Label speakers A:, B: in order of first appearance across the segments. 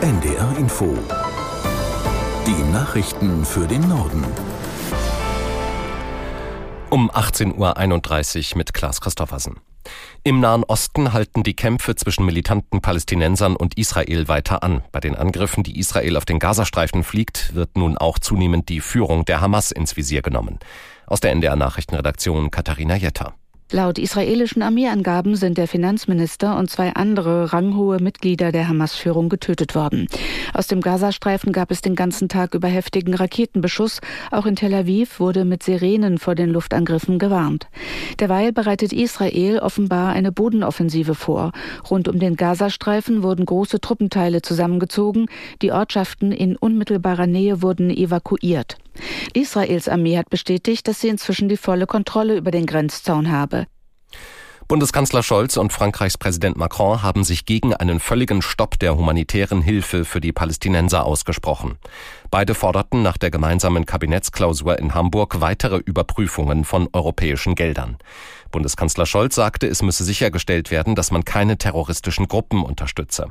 A: NDR Info. Die Nachrichten für den Norden.
B: Um 18.31 Uhr mit Klaas Christoffersen. Im Nahen Osten halten die Kämpfe zwischen militanten Palästinensern und Israel weiter an. Bei den Angriffen, die Israel auf den Gazastreifen fliegt, wird nun auch zunehmend die Führung der Hamas ins Visier genommen. Aus der NDR Nachrichtenredaktion Katharina Jetter.
C: Laut israelischen Armeeangaben sind der Finanzminister und zwei andere ranghohe Mitglieder der Hamas-Führung getötet worden. Aus dem Gazastreifen gab es den ganzen Tag über heftigen Raketenbeschuss. Auch in Tel Aviv wurde mit Sirenen vor den Luftangriffen gewarnt. Derweil bereitet Israel offenbar eine Bodenoffensive vor. Rund um den Gazastreifen wurden große Truppenteile zusammengezogen. Die Ortschaften in unmittelbarer Nähe wurden evakuiert. Israels Armee hat bestätigt, dass sie inzwischen die volle Kontrolle über den Grenzzaun habe.
B: Bundeskanzler Scholz und Frankreichs Präsident Macron haben sich gegen einen völligen Stopp der humanitären Hilfe für die Palästinenser ausgesprochen. Beide forderten nach der gemeinsamen Kabinettsklausur in Hamburg weitere Überprüfungen von europäischen Geldern. Bundeskanzler Scholz sagte, es müsse sichergestellt werden, dass man keine terroristischen Gruppen unterstütze.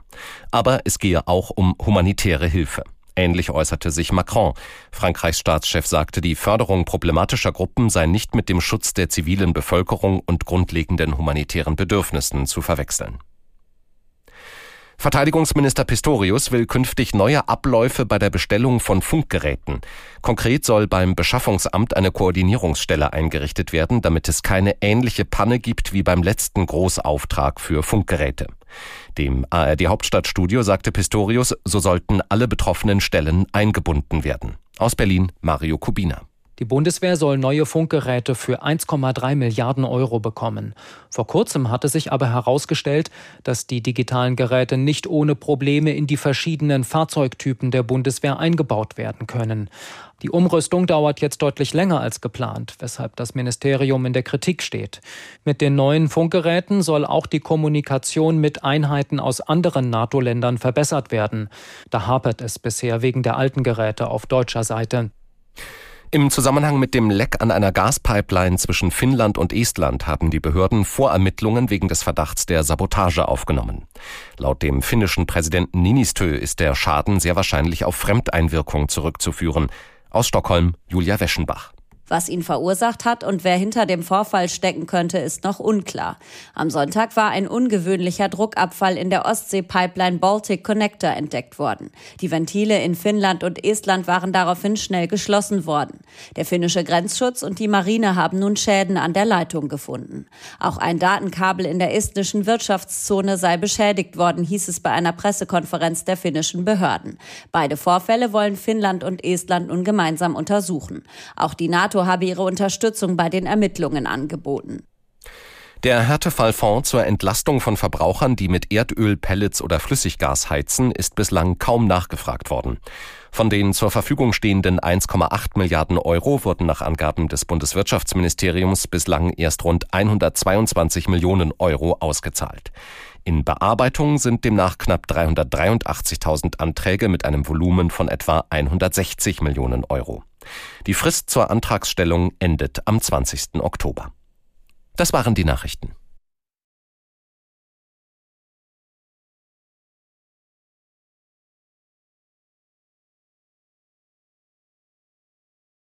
B: Aber es gehe auch um humanitäre Hilfe. Ähnlich äußerte sich Macron. Frankreichs Staatschef sagte, die Förderung problematischer Gruppen sei nicht mit dem Schutz der zivilen Bevölkerung und grundlegenden humanitären Bedürfnissen zu verwechseln. Verteidigungsminister Pistorius will künftig neue Abläufe bei der Bestellung von Funkgeräten. Konkret soll beim Beschaffungsamt eine Koordinierungsstelle eingerichtet werden, damit es keine ähnliche Panne gibt wie beim letzten Großauftrag für Funkgeräte. Dem ARD Hauptstadtstudio sagte Pistorius, so sollten alle betroffenen Stellen eingebunden werden. Aus Berlin Mario Kubina.
D: Die Bundeswehr soll neue Funkgeräte für 1,3 Milliarden Euro bekommen. Vor kurzem hatte sich aber herausgestellt, dass die digitalen Geräte nicht ohne Probleme in die verschiedenen Fahrzeugtypen der Bundeswehr eingebaut werden können. Die Umrüstung dauert jetzt deutlich länger als geplant, weshalb das Ministerium in der Kritik steht. Mit den neuen Funkgeräten soll auch die Kommunikation mit Einheiten aus anderen NATO-Ländern verbessert werden. Da hapert es bisher wegen der alten Geräte auf deutscher Seite.
B: Im Zusammenhang mit dem Leck an einer Gaspipeline zwischen Finnland und Estland haben die Behörden Vorermittlungen wegen des Verdachts der Sabotage aufgenommen. Laut dem finnischen Präsidenten Ninistö ist der Schaden sehr wahrscheinlich auf Fremdeinwirkung zurückzuführen. Aus Stockholm Julia Weschenbach.
E: Was ihn verursacht hat und wer hinter dem Vorfall stecken könnte, ist noch unklar. Am Sonntag war ein ungewöhnlicher Druckabfall in der Ostsee-Pipeline Baltic Connector entdeckt worden. Die Ventile in Finnland und Estland waren daraufhin schnell geschlossen worden. Der finnische Grenzschutz und die Marine haben nun Schäden an der Leitung gefunden. Auch ein Datenkabel in der estnischen Wirtschaftszone sei beschädigt worden, hieß es bei einer Pressekonferenz der finnischen Behörden. Beide Vorfälle wollen Finnland und Estland nun gemeinsam untersuchen. Auch die NATO NATO habe ihre Unterstützung bei den Ermittlungen angeboten.
B: Der Härtefallfonds zur Entlastung von Verbrauchern, die mit Erdöl, Pellets oder Flüssiggas heizen, ist bislang kaum nachgefragt worden. Von den zur Verfügung stehenden 1,8 Milliarden Euro wurden nach Angaben des Bundeswirtschaftsministeriums bislang erst rund 122 Millionen Euro ausgezahlt. In Bearbeitung sind demnach knapp 383.000 Anträge mit einem Volumen von etwa 160 Millionen Euro. Die Frist zur Antragsstellung endet am 20. Oktober. Das waren die Nachrichten.